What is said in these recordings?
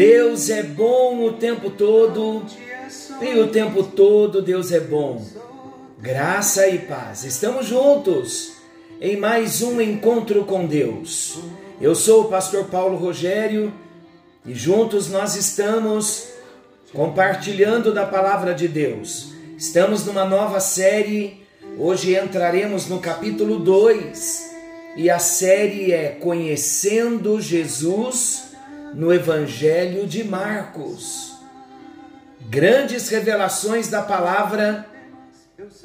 Deus é bom o tempo todo e o tempo todo Deus é bom. Graça e paz. Estamos juntos em mais um encontro com Deus. Eu sou o pastor Paulo Rogério e juntos nós estamos compartilhando da palavra de Deus. Estamos numa nova série. Hoje entraremos no capítulo 2 e a série é Conhecendo Jesus no Evangelho de Marcos. Grandes revelações da palavra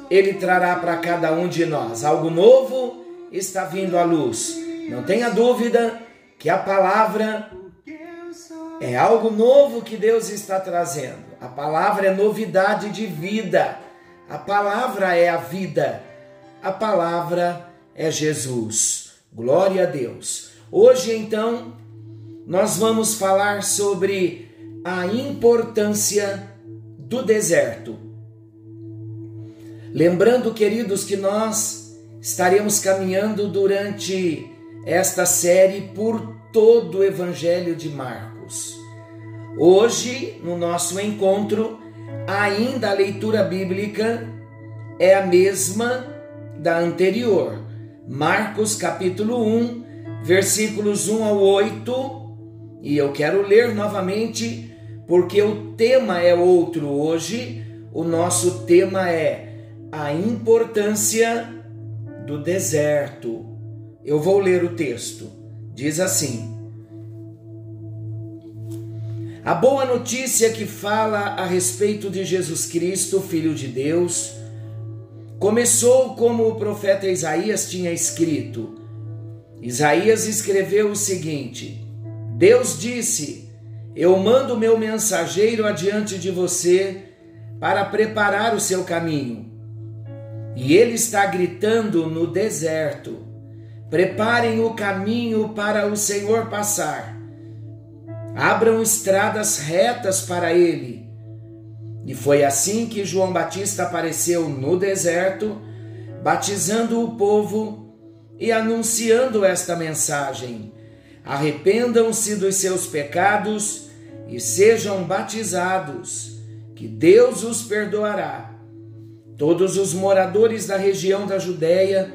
ele trará para cada um de nós. Algo novo está vindo à luz. Não tenha dúvida que a palavra é algo novo que Deus está trazendo. A palavra é novidade de vida. A palavra é a vida. A palavra é Jesus. Glória a Deus. Hoje, então, nós vamos falar sobre a importância do deserto. Lembrando, queridos, que nós estaremos caminhando durante esta série por todo o Evangelho de Marcos. Hoje, no nosso encontro, ainda a leitura bíblica é a mesma da anterior. Marcos capítulo 1, versículos 1 ao 8, e eu quero ler novamente porque o tema é outro hoje. O nosso tema é a importância do deserto. Eu vou ler o texto. Diz assim: A boa notícia que fala a respeito de Jesus Cristo, Filho de Deus, começou como o profeta Isaías tinha escrito. Isaías escreveu o seguinte: Deus disse: Eu mando meu mensageiro adiante de você para preparar o seu caminho. E ele está gritando no deserto: Preparem o caminho para o Senhor passar. Abram estradas retas para ele. E foi assim que João Batista apareceu no deserto, batizando o povo e anunciando esta mensagem: Arrependam-se dos seus pecados e sejam batizados, que Deus os perdoará. Todos os moradores da região da Judéia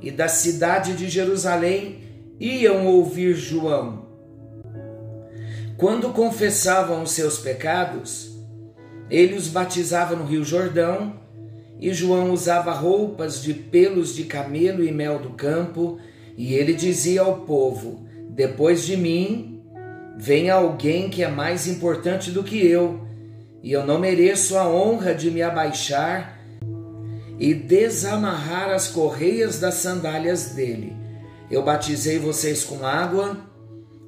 e da cidade de Jerusalém iam ouvir João. Quando confessavam os seus pecados, ele os batizava no Rio Jordão, e João usava roupas de pelos de camelo e mel do campo, e ele dizia ao povo: Depois de mim vem alguém que é mais importante do que eu, e eu não mereço a honra de me abaixar e desamarrar as correias das sandálias dele. Eu batizei vocês com água,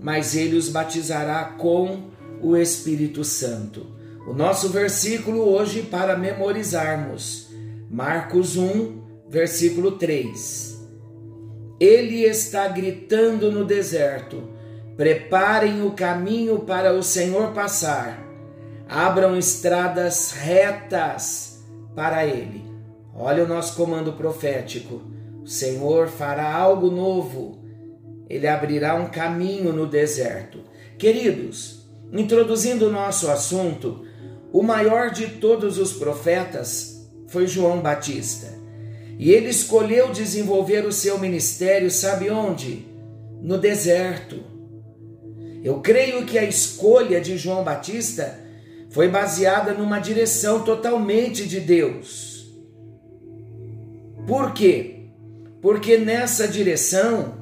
mas ele os batizará com o Espírito Santo. O nosso versículo hoje para memorizarmos, Marcos 1, versículo 3. Ele está gritando no deserto: Preparem o caminho para o Senhor passar, abram estradas retas para ele. Olha o nosso comando profético. O Senhor fará algo novo. Ele abrirá um caminho no deserto. Queridos, introduzindo o nosso assunto, o maior de todos os profetas foi João Batista. E ele escolheu desenvolver o seu ministério, sabe onde? No deserto. Eu creio que a escolha de João Batista foi baseada numa direção totalmente de Deus. Por quê? Porque nessa direção,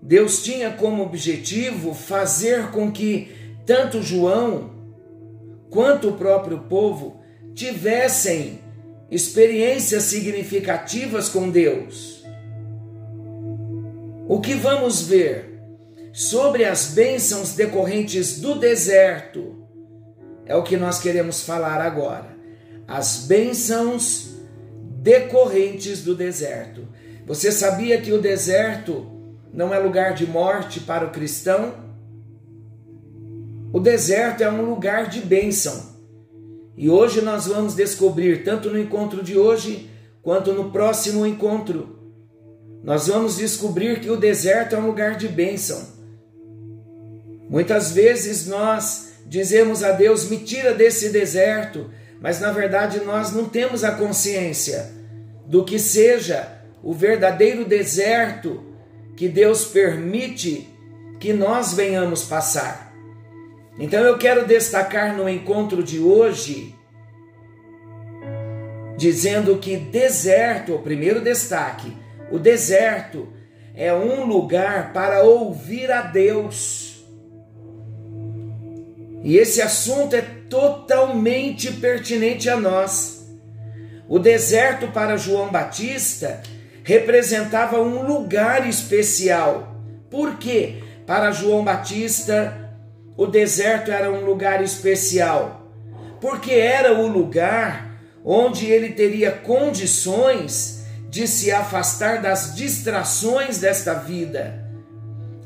Deus tinha como objetivo fazer com que tanto João quanto o próprio povo tivessem experiências significativas com Deus. O que vamos ver? sobre as bênçãos decorrentes do deserto. É o que nós queremos falar agora. As bênçãos decorrentes do deserto. Você sabia que o deserto não é lugar de morte para o cristão? O deserto é um lugar de bênção. E hoje nós vamos descobrir, tanto no encontro de hoje, quanto no próximo encontro, nós vamos descobrir que o deserto é um lugar de bênção. Muitas vezes nós dizemos a Deus: me tira desse deserto, mas na verdade nós não temos a consciência do que seja o verdadeiro deserto que Deus permite que nós venhamos passar. Então eu quero destacar no encontro de hoje, dizendo que deserto, o primeiro destaque, o deserto é um lugar para ouvir a Deus. E esse assunto é totalmente pertinente a nós. O deserto para João Batista representava um lugar especial. Por quê? Para João Batista, o deserto era um lugar especial. Porque era o lugar onde ele teria condições de se afastar das distrações desta vida,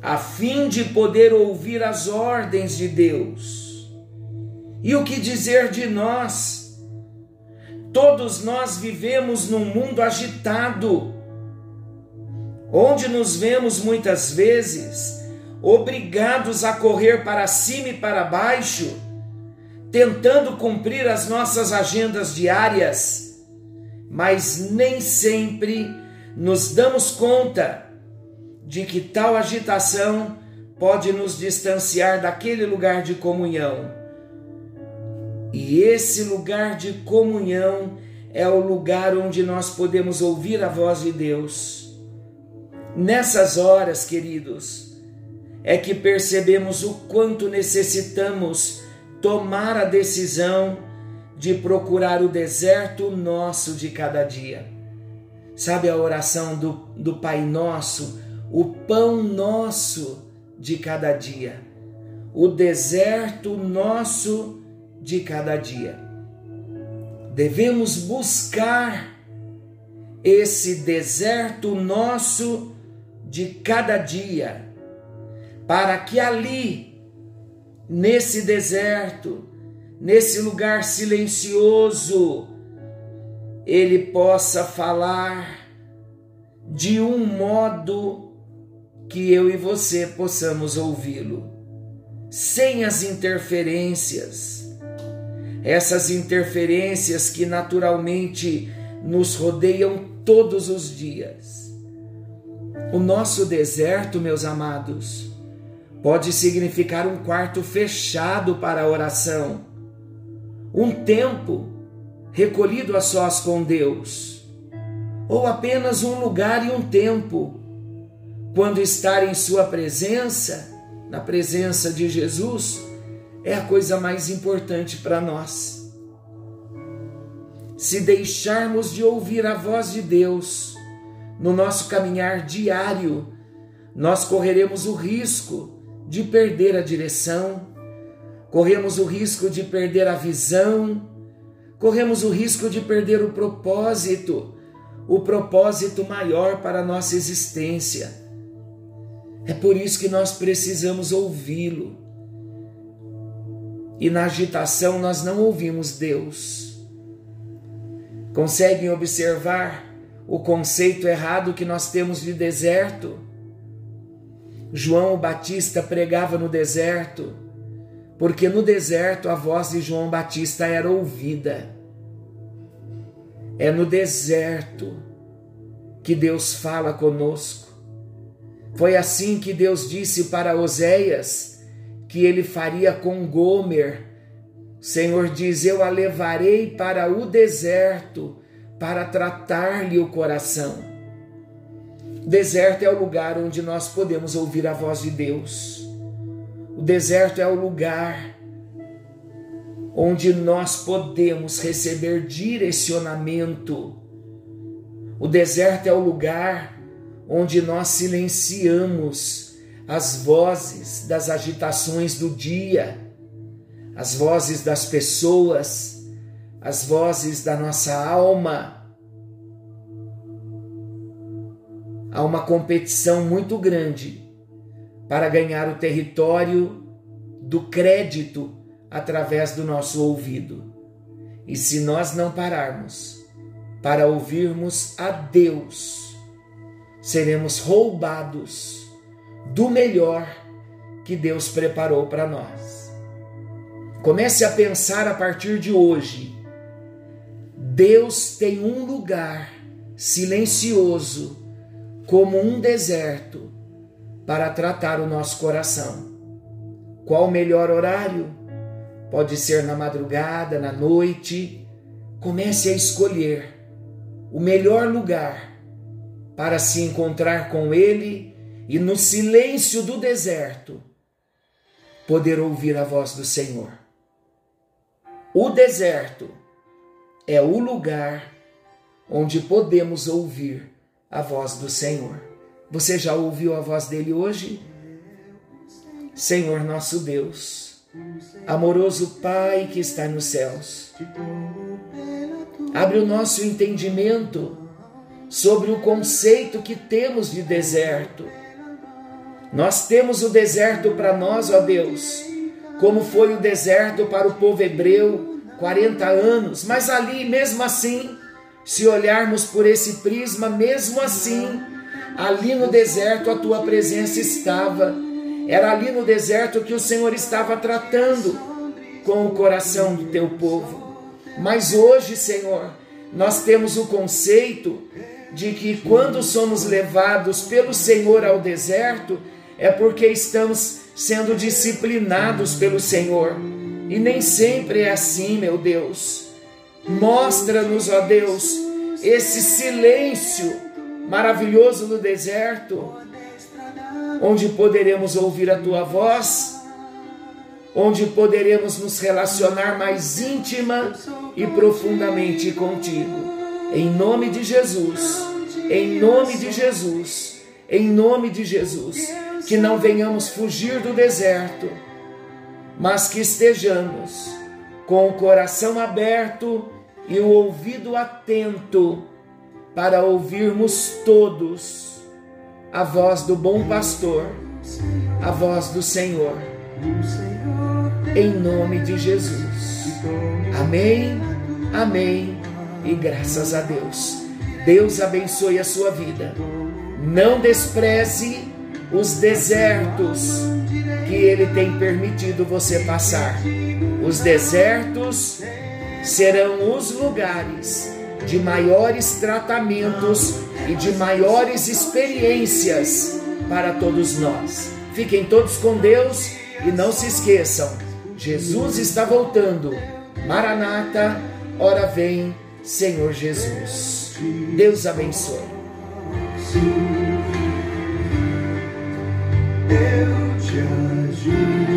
a fim de poder ouvir as ordens de Deus. E o que dizer de nós? Todos nós vivemos num mundo agitado, onde nos vemos muitas vezes obrigados a correr para cima e para baixo, tentando cumprir as nossas agendas diárias mas nem sempre nos damos conta de que tal agitação pode nos distanciar daquele lugar de comunhão. E esse lugar de comunhão é o lugar onde nós podemos ouvir a voz de Deus. Nessas horas, queridos, é que percebemos o quanto necessitamos tomar a decisão de procurar o deserto nosso de cada dia. Sabe a oração do, do Pai Nosso? O pão nosso de cada dia. O deserto nosso de cada dia. Devemos buscar esse deserto nosso de cada dia, para que ali, nesse deserto, nesse lugar silencioso, ele possa falar de um modo que eu e você possamos ouvi-lo, sem as interferências, essas interferências que naturalmente nos rodeiam todos os dias. O nosso deserto, meus amados, pode significar um quarto fechado para a oração um tempo recolhido a sós com Deus, ou apenas um lugar e um tempo, quando estar em Sua presença, na presença de Jesus, é a coisa mais importante para nós. Se deixarmos de ouvir a voz de Deus no nosso caminhar diário, nós correremos o risco de perder a direção, corremos o risco de perder a visão, corremos o risco de perder o propósito, o propósito maior para a nossa existência. É por isso que nós precisamos ouvi-lo. E na agitação nós não ouvimos Deus. Conseguem observar o conceito errado que nós temos de deserto? João Batista pregava no deserto porque no deserto a voz de João Batista era ouvida. É no deserto que Deus fala conosco. Foi assim que Deus disse para Oséias que ele faria com Gomer. O Senhor diz: Eu a levarei para o deserto para tratar-lhe o coração. Deserto é o lugar onde nós podemos ouvir a voz de Deus. O deserto é o lugar onde nós podemos receber direcionamento. O deserto é o lugar onde nós silenciamos as vozes das agitações do dia, as vozes das pessoas, as vozes da nossa alma. Há uma competição muito grande para ganhar o território do crédito através do nosso ouvido. E se nós não pararmos para ouvirmos a Deus, seremos roubados do melhor que Deus preparou para nós. Comece a pensar a partir de hoje. Deus tem um lugar silencioso, como um deserto, para tratar o nosso coração. Qual o melhor horário? Pode ser na madrugada, na noite. Comece a escolher o melhor lugar para se encontrar com Ele e no silêncio do deserto poder ouvir a voz do Senhor. O deserto é o lugar onde podemos ouvir a voz do Senhor. Você já ouviu a voz dele hoje? Senhor nosso Deus, amoroso Pai que está nos céus, abre o nosso entendimento sobre o conceito que temos de deserto. Nós temos o deserto para nós, ó Deus, como foi o deserto para o povo hebreu, 40 anos, mas ali, mesmo assim, se olharmos por esse prisma, mesmo assim, ali no deserto a tua presença estava. Era ali no deserto que o Senhor estava tratando com o coração do teu povo. Mas hoje, Senhor, nós temos o conceito de que quando somos levados pelo Senhor ao deserto, é porque estamos sendo disciplinados pelo Senhor. E nem sempre é assim, meu Deus. Mostra-nos, ó Deus, esse silêncio maravilhoso no deserto, onde poderemos ouvir a tua voz, onde poderemos nos relacionar mais íntima e profundamente contigo. Em nome de Jesus, em nome de Jesus, em nome de Jesus, que não venhamos fugir do deserto, mas que estejamos com o coração aberto e o ouvido atento para ouvirmos todos a voz do bom pastor, a voz do Senhor. Em nome de Jesus. Amém, amém e graças a Deus. Deus abençoe a sua vida. Não despreze os desertos que Ele tem permitido você passar. Os desertos serão os lugares de maiores tratamentos e de maiores experiências para todos nós. Fiquem todos com Deus e não se esqueçam: Jesus está voltando. Maranata, ora vem, Senhor Jesus. Deus abençoe. Eu te ajudo.